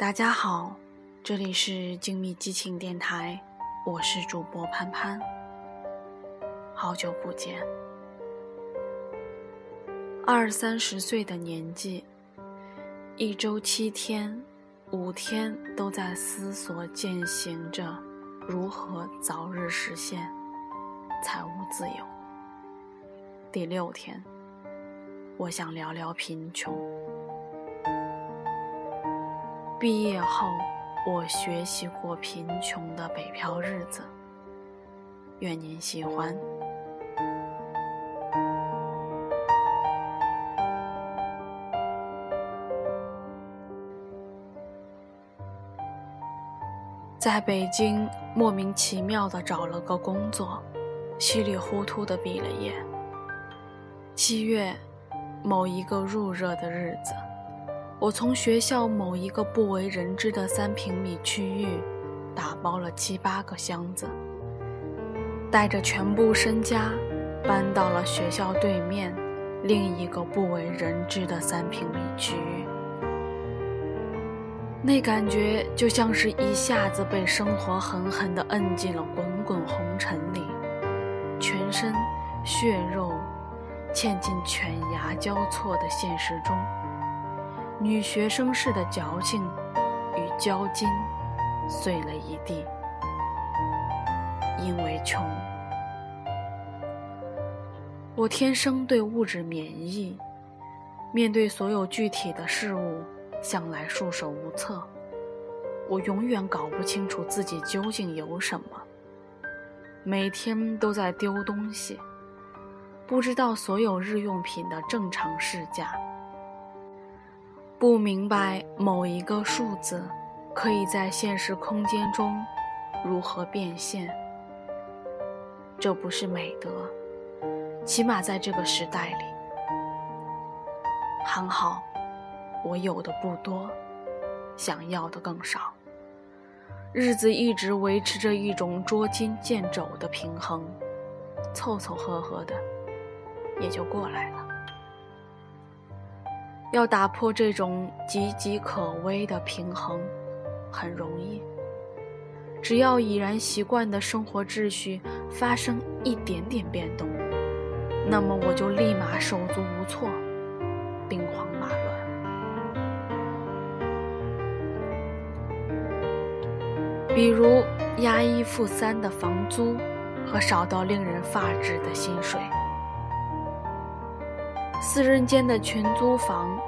大家好，这里是精密激情电台，我是主播潘潘。好久不见，二三十岁的年纪，一周七天，五天都在思索践行着如何早日实现财务自由。第六天，我想聊聊贫穷。毕业后，我学习过贫穷的北漂日子。愿您喜欢。在北京莫名其妙的找了个工作，稀里糊涂的毕了业。七月，某一个入热的日子。我从学校某一个不为人知的三平米区域，打包了七八个箱子，带着全部身家，搬到了学校对面另一个不为人知的三平米区域。那感觉就像是一下子被生活狠狠地摁进了滚滚红尘里，全身血肉嵌进犬牙交错的现实中。女学生式的矫情与交金碎了一地，因为穷。我天生对物质免疫，面对所有具体的事物，向来束手无策。我永远搞不清楚自己究竟有什么，每天都在丢东西，不知道所有日用品的正常市价。不明白某一个数字可以在现实空间中如何变现，这不是美德，起码在这个时代里。还好，我有的不多，想要的更少，日子一直维持着一种捉襟见肘的平衡，凑凑合合的，也就过来了。要打破这种岌岌可危的平衡，很容易。只要已然习惯的生活秩序发生一点点变动，那么我就立马手足无措，兵荒马乱。比如押一付三的房租和少到令人发指的薪水。四人间的群租房，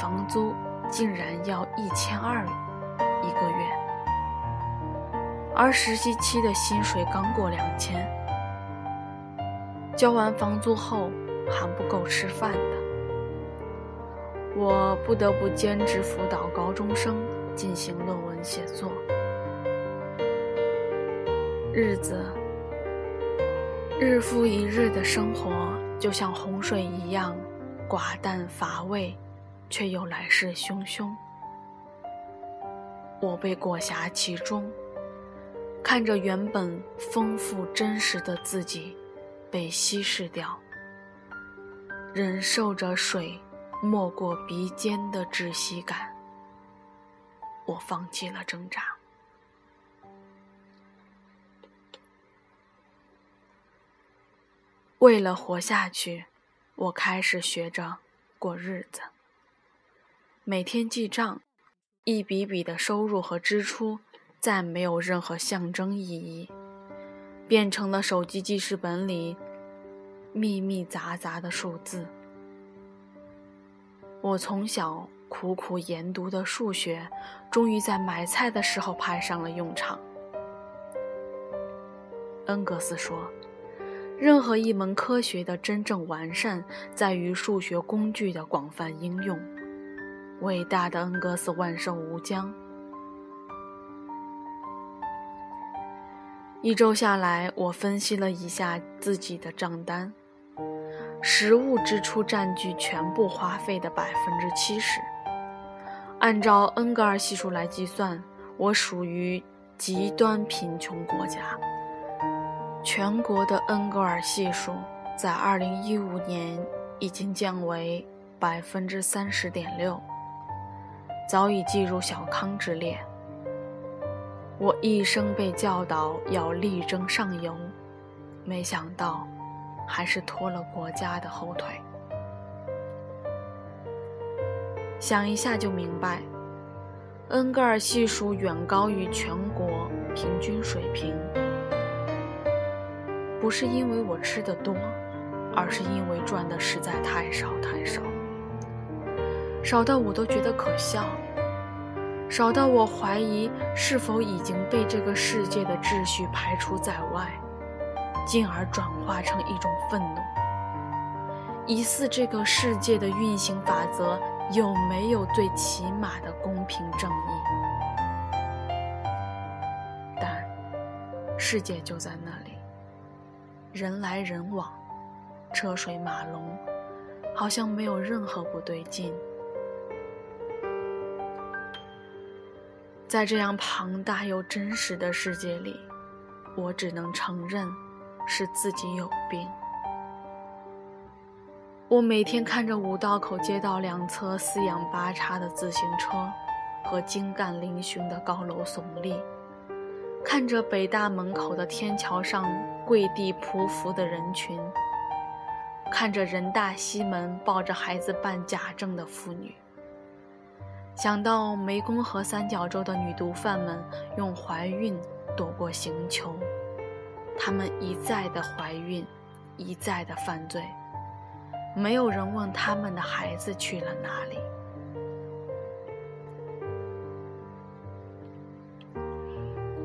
房租竟然要一千二一个月，而实习期的薪水刚过两千，交完房租后还不够吃饭的，我不得不兼职辅导高中生进行论文写作，日子日复一日的生活就像洪水一样。寡淡乏味，却又来势汹汹。我被裹挟其中，看着原本丰富真实的自己被稀释掉，忍受着水没过鼻尖的窒息感，我放弃了挣扎。为了活下去。我开始学着过日子，每天记账，一笔笔的收入和支出再没有任何象征意义，变成了手机记事本里密密杂杂的数字。我从小苦苦研读的数学，终于在买菜的时候派上了用场。恩格斯说。任何一门科学的真正完善，在于数学工具的广泛应用。伟大的恩格斯万寿无疆。一周下来，我分析了一下自己的账单，食物支出占据全部花费的百分之七十。按照恩格尔系数来计算，我属于极端贫穷国家。全国的恩格尔系数在二零一五年已经降为百分之三十点六，早已进入小康之列。我一生被教导要力争上游，没想到还是拖了国家的后腿。想一下就明白，恩格尔系数远高于全国平均水平，不是因为我吃的多，而是因为赚的实在太少太少，少到我都觉得可笑。少到我怀疑是否已经被这个世界的秩序排除在外，进而转化成一种愤怒，疑似这个世界的运行法则有没有最起码的公平正义？但世界就在那里，人来人往，车水马龙，好像没有任何不对劲。在这样庞大又真实的世界里，我只能承认是自己有病。我每天看着五道口街道两侧四仰八叉的自行车和精干嶙峋的高楼耸立，看着北大门口的天桥上跪地匍匐的人群，看着人大西门抱着孩子办假证的妇女。想到湄公河三角洲的女毒贩们用怀孕躲过刑求，她们一再的怀孕，一再的犯罪，没有人问他们的孩子去了哪里。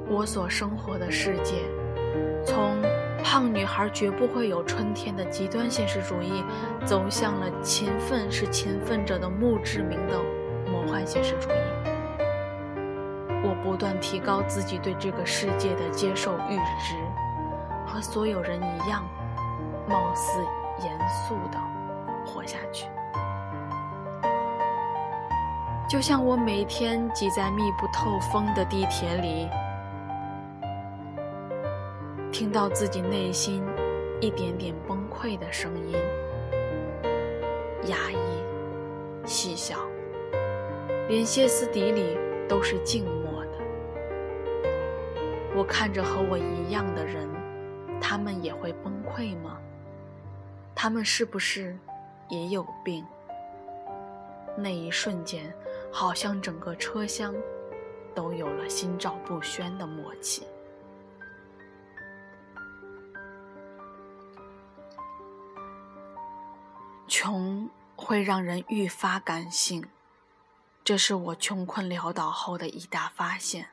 我所生活的世界，从胖女孩绝不会有春天的极端现实主义，走向了勤奋是勤奋者的墓志铭的。魔幻现实主义，我不断提高自己对这个世界的接受阈值，和所有人一样，貌似严肃的活下去。就像我每天挤在密不透风的地铁里，听到自己内心一点点崩溃的声音，压抑、细小。连歇斯底里都是静默的。我看着和我一样的人，他们也会崩溃吗？他们是不是也有病？那一瞬间，好像整个车厢都有了心照不宣的默契。穷会让人愈发感性。这是我穷困潦倒后的一大发现。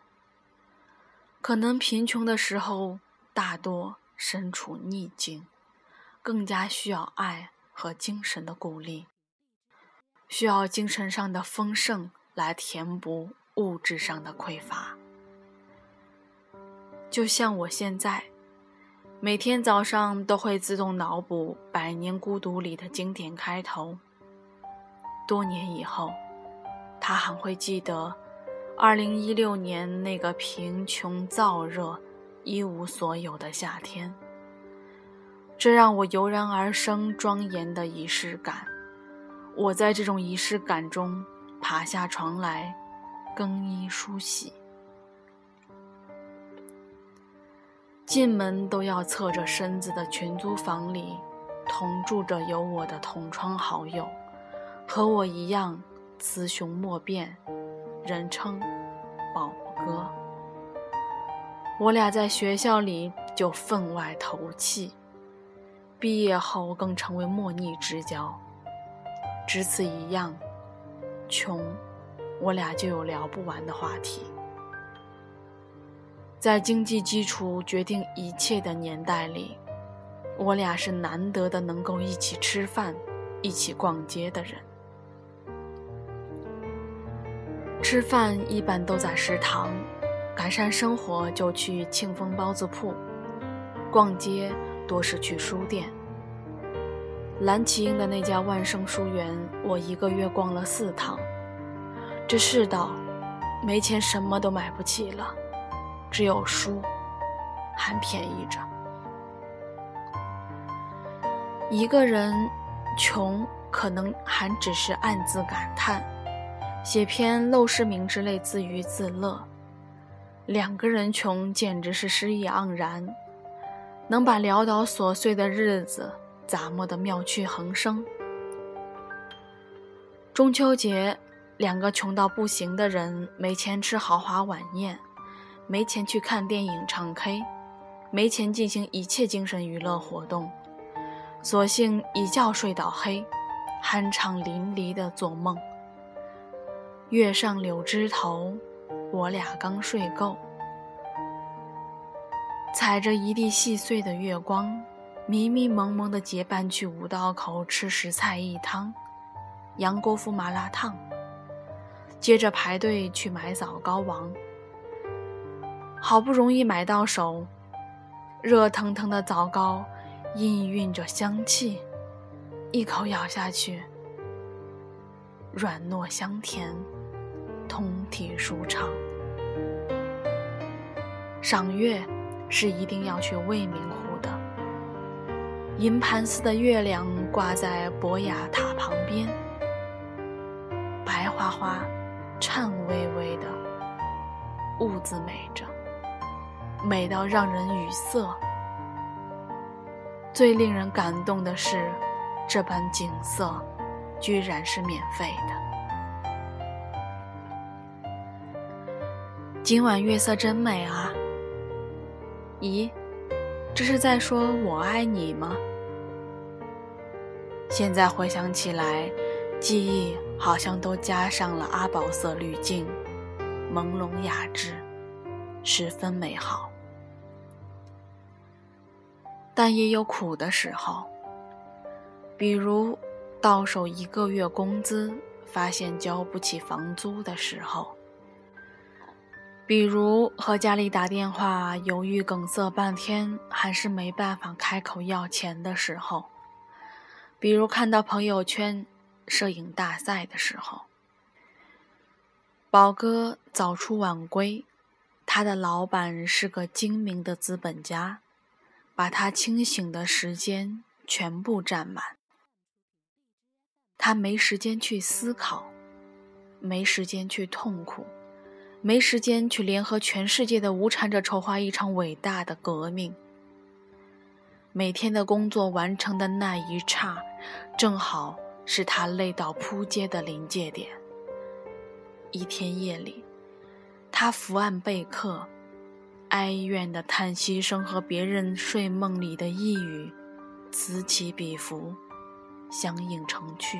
可能贫穷的时候，大多身处逆境，更加需要爱和精神的鼓励，需要精神上的丰盛来填补物质上的匮乏。就像我现在，每天早上都会自动脑补《百年孤独》里的经典开头。多年以后。他还会记得，二零一六年那个贫穷、燥热、一无所有的夏天。这让我油然而生庄严的仪式感。我在这种仪式感中爬下床来，更衣梳洗。进门都要侧着身子的群租房里，同住着有我的同窗好友，和我一样。雌雄莫辨，人称宝哥。我俩在学校里就分外投契，毕业后更成为莫逆之交。只此一样，穷，我俩就有聊不完的话题。在经济基础决定一切的年代里，我俩是难得的能够一起吃饭、一起逛街的人。吃饭一般都在食堂，改善生活就去庆丰包子铺，逛街多是去书店。蓝旗营的那家万盛书园，我一个月逛了四趟。这世道，没钱什么都买不起了，只有书还便宜着。一个人穷，可能还只是暗自感叹。写篇陋室铭之类自娱自乐。两个人穷，简直是诗意盎然，能把潦倒琐碎的日子杂磨得妙趣横生。中秋节，两个穷到不行的人，没钱吃豪华晚宴，没钱去看电影、唱 K，没钱进行一切精神娱乐活动，索性一觉睡到黑，酣畅淋漓地做梦。月上柳枝头，我俩刚睡够，踩着一地细碎的月光，迷迷蒙蒙地结伴去五道口吃十菜一汤。杨国福麻辣烫，接着排队去买枣糕王，好不容易买到手，热腾腾的枣糕，氤氲着香气，一口咬下去，软糯香甜，通体舒畅。赏月是一定要去未名湖的，银盘似的月亮挂在博雅塔旁边。白花花、颤巍巍的，兀自美着，美到让人语塞。最令人感动的是，这般景色居然是免费的。今晚月色真美啊！咦，这是在说我爱你吗？现在回想起来。记忆好像都加上了阿宝色滤镜，朦胧雅致，十分美好。但也有苦的时候，比如到手一个月工资，发现交不起房租的时候；比如和家里打电话，犹豫梗塞半天，还是没办法开口要钱的时候；比如看到朋友圈。摄影大赛的时候，宝哥早出晚归，他的老板是个精明的资本家，把他清醒的时间全部占满。他没时间去思考，没时间去痛苦，没时间去联合全世界的无产者筹划一场伟大的革命。每天的工作完成的那一刹，正好。是他累到扑街的临界点。一天夜里，他伏案备课，哀怨的叹息声和别人睡梦里的呓语，此起彼伏，相映成趣。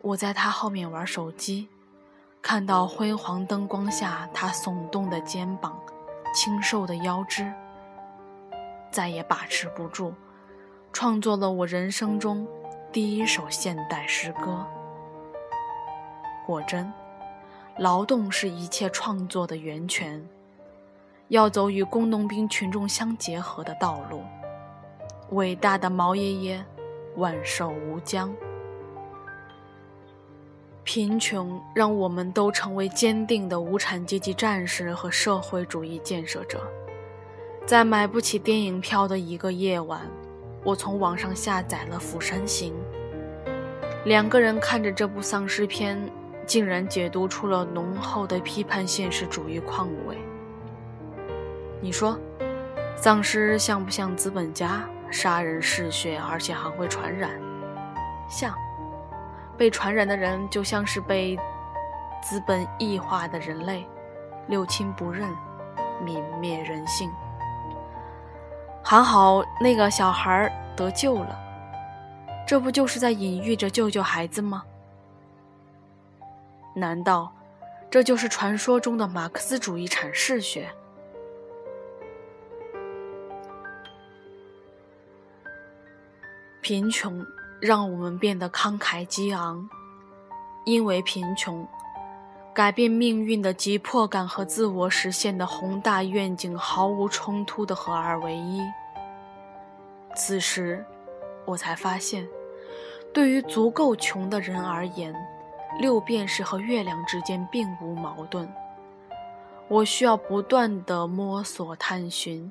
我在他后面玩手机，看到辉煌灯光下他耸动的肩膀、清瘦的腰肢，再也把持不住。创作了我人生中第一首现代诗歌。果真，劳动是一切创作的源泉。要走与工农兵群众相结合的道路。伟大的毛爷爷，万寿无疆。贫穷让我们都成为坚定的无产阶级战士和社会主义建设者。在买不起电影票的一个夜晚。我从网上下载了《釜山行》，两个人看着这部丧尸片，竟然解读出了浓厚的批判现实主义况味。你说，丧尸像不像资本家杀人嗜血，而且还会传染？像，被传染的人就像是被资本异化的人类，六亲不认，泯灭人性。还好那个小孩得救了，这不就是在隐喻着救救孩子吗？难道这就是传说中的马克思主义阐释学？贫穷让我们变得慷慨激昂，因为贫穷。改变命运的急迫感和自我实现的宏大愿景毫无冲突的合二为一。此时，我才发现，对于足够穷的人而言，六便士和月亮之间并无矛盾。我需要不断的摸索探寻，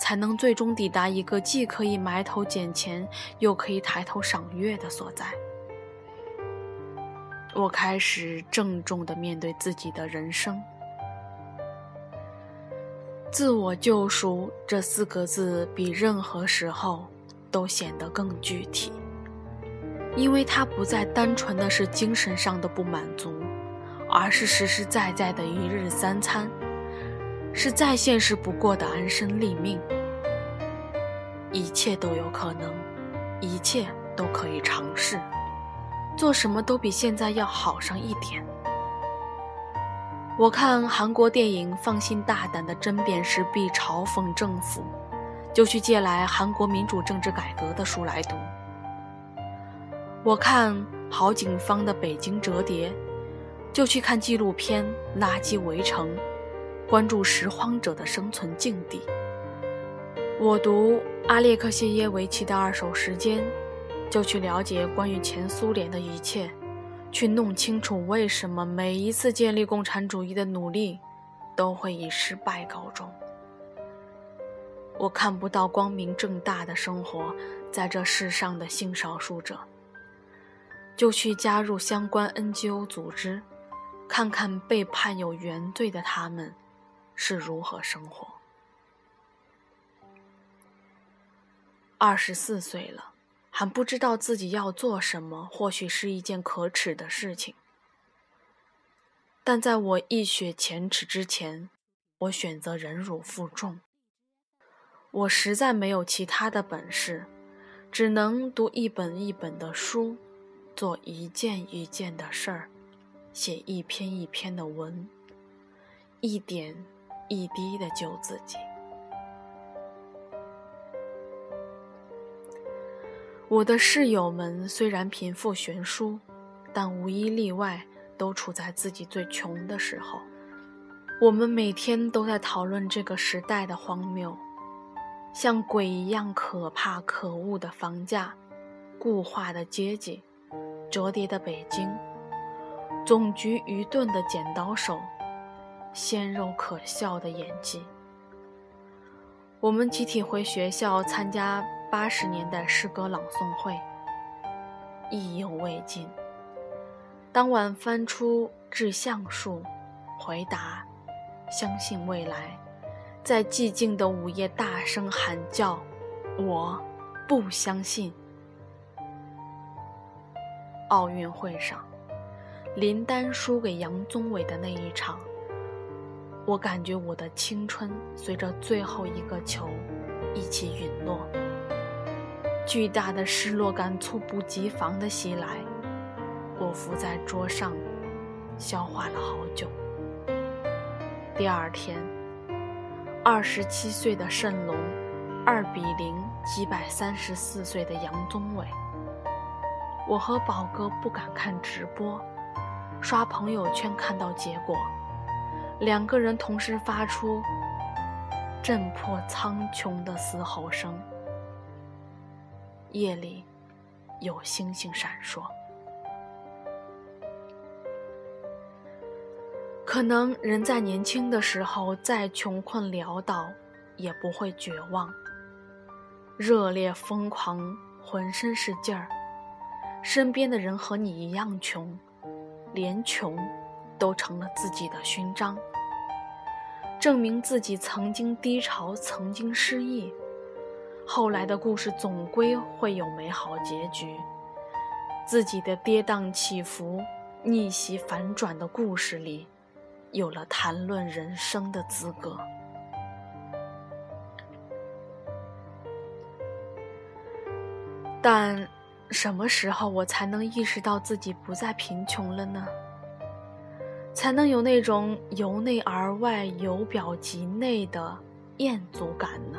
才能最终抵达一个既可以埋头捡钱，又可以抬头赏月的所在。我开始郑重地面对自己的人生。自我救赎这四个字比任何时候都显得更具体，因为它不再单纯的是精神上的不满足，而是实实在在的一日三餐，是再现实不过的安身立命。一切都有可能，一切都可以尝试，做什么都比现在要好上一点。我看韩国电影《放心大胆的针砭时弊嘲讽政府》，就去借来韩国民主政治改革的书来读。我看好景方的《北京折叠》，就去看纪录片《垃圾围城》，关注拾荒者的生存境地。我读阿列克谢耶维奇的《二手时间》，就去了解关于前苏联的一切。去弄清楚为什么每一次建立共产主义的努力都会以失败告终。我看不到光明正大的生活在这世上的性少数者，就去加入相关 NGO 组织，看看被判有原罪的他们是如何生活。二十四岁了。还不知道自己要做什么，或许是一件可耻的事情。但在我一雪前耻之前，我选择忍辱负重。我实在没有其他的本事，只能读一本一本的书，做一件一件的事儿，写一篇一篇的文，一点一滴的救自己。我的室友们虽然贫富悬殊，但无一例外都处在自己最穷的时候。我们每天都在讨论这个时代的荒谬，像鬼一样可怕可恶的房价、固化的阶级、折叠的北京、总局愚钝的剪刀手、鲜肉可笑的演技。我们集体回学校参加。八十年代诗歌朗诵会，意犹未尽。当晚翻出《致橡树》，回答：“相信未来。”在寂静的午夜大声喊叫：“我不相信。”奥运会上，林丹输给杨宗纬的那一场，我感觉我的青春随着最后一个球一起陨落。巨大的失落感猝不及防地袭来，我伏在桌上，消化了好久。第二天，二十七岁的谌龙，二比零击败三十四岁的杨宗纬。我和宝哥不敢看直播，刷朋友圈看到结果，两个人同时发出震破苍穹的嘶吼声。夜里，有星星闪烁。可能人在年轻的时候，再穷困潦倒，也不会绝望。热烈疯狂，浑身是劲儿。身边的人和你一样穷，连穷都成了自己的勋章，证明自己曾经低潮，曾经失意。后来的故事总归会有美好结局。自己的跌宕起伏、逆袭反转的故事里，有了谈论人生的资格。但什么时候我才能意识到自己不再贫穷了呢？才能有那种由内而外、由表及内的厌足感呢？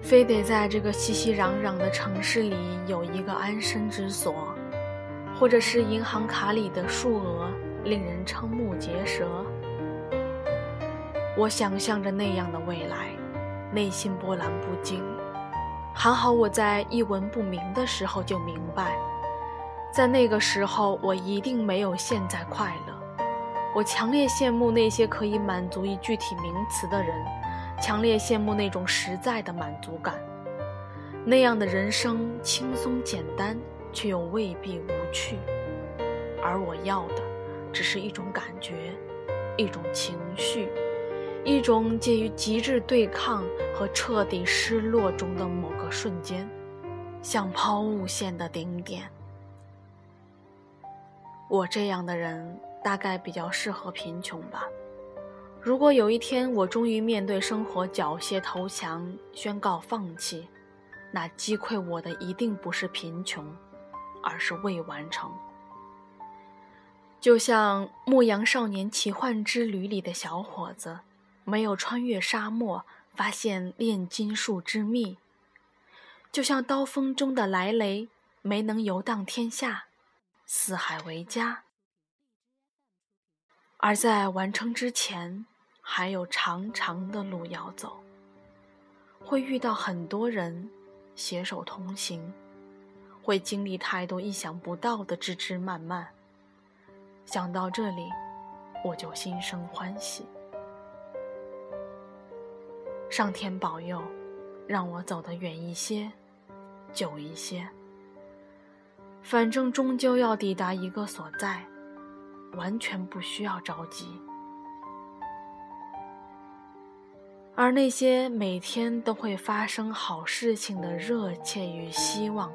非得在这个熙熙攘攘的城市里有一个安身之所，或者是银行卡里的数额令人瞠目结舌。我想象着那样的未来，内心波澜不惊。还好我在一文不名的时候就明白，在那个时候我一定没有现在快乐。我强烈羡慕那些可以满足一具体名词的人。强烈羡慕那种实在的满足感，那样的人生轻松简单，却又未必无趣。而我要的只是一种感觉，一种情绪，一种介于极致对抗和彻底失落中的某个瞬间，像抛物线的顶点。我这样的人大概比较适合贫穷吧。如果有一天我终于面对生活缴械投降，宣告放弃，那击溃我的一定不是贫穷，而是未完成。就像《牧羊少年奇幻之旅》里的小伙子，没有穿越沙漠发现炼金术之秘；就像刀锋中的莱雷，没能游荡天下，四海为家。而在完成之前，还有长长的路要走，会遇到很多人携手同行，会经历太多意想不到的枝枝蔓蔓。想到这里，我就心生欢喜。上天保佑，让我走得远一些，久一些。反正终究要抵达一个所在。完全不需要着急，而那些每天都会发生好事情的热切与希望，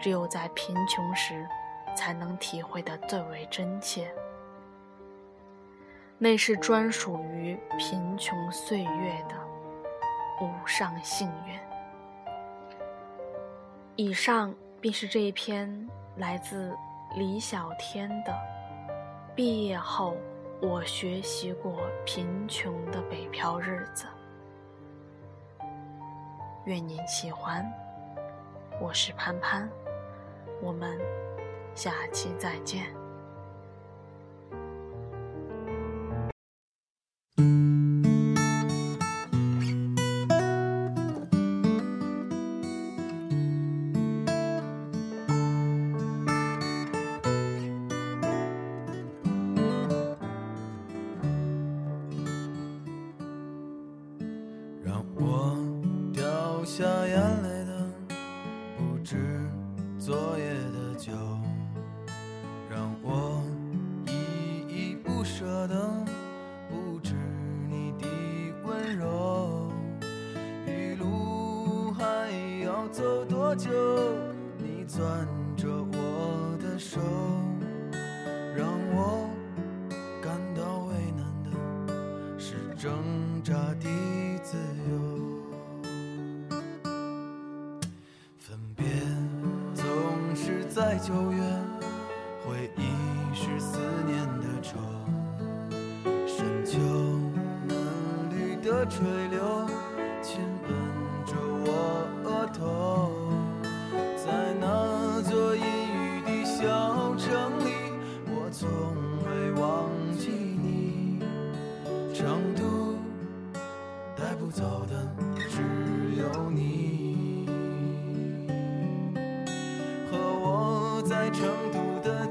只有在贫穷时才能体会的最为真切。那是专属于贫穷岁月的无上幸运。以上便是这一篇来自李小天的。毕业后，我学习过贫穷的北漂日子。愿您喜欢，我是潘潘，我们下期再见。久，是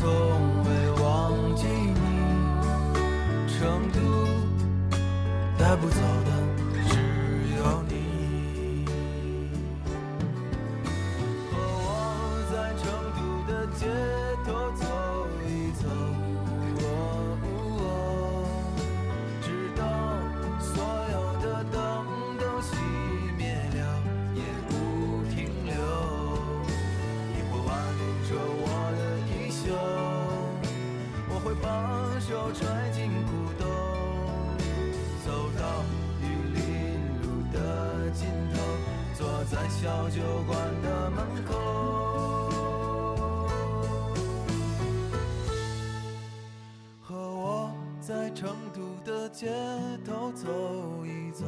从未忘记你成都带不走和我在成都的街头走一走。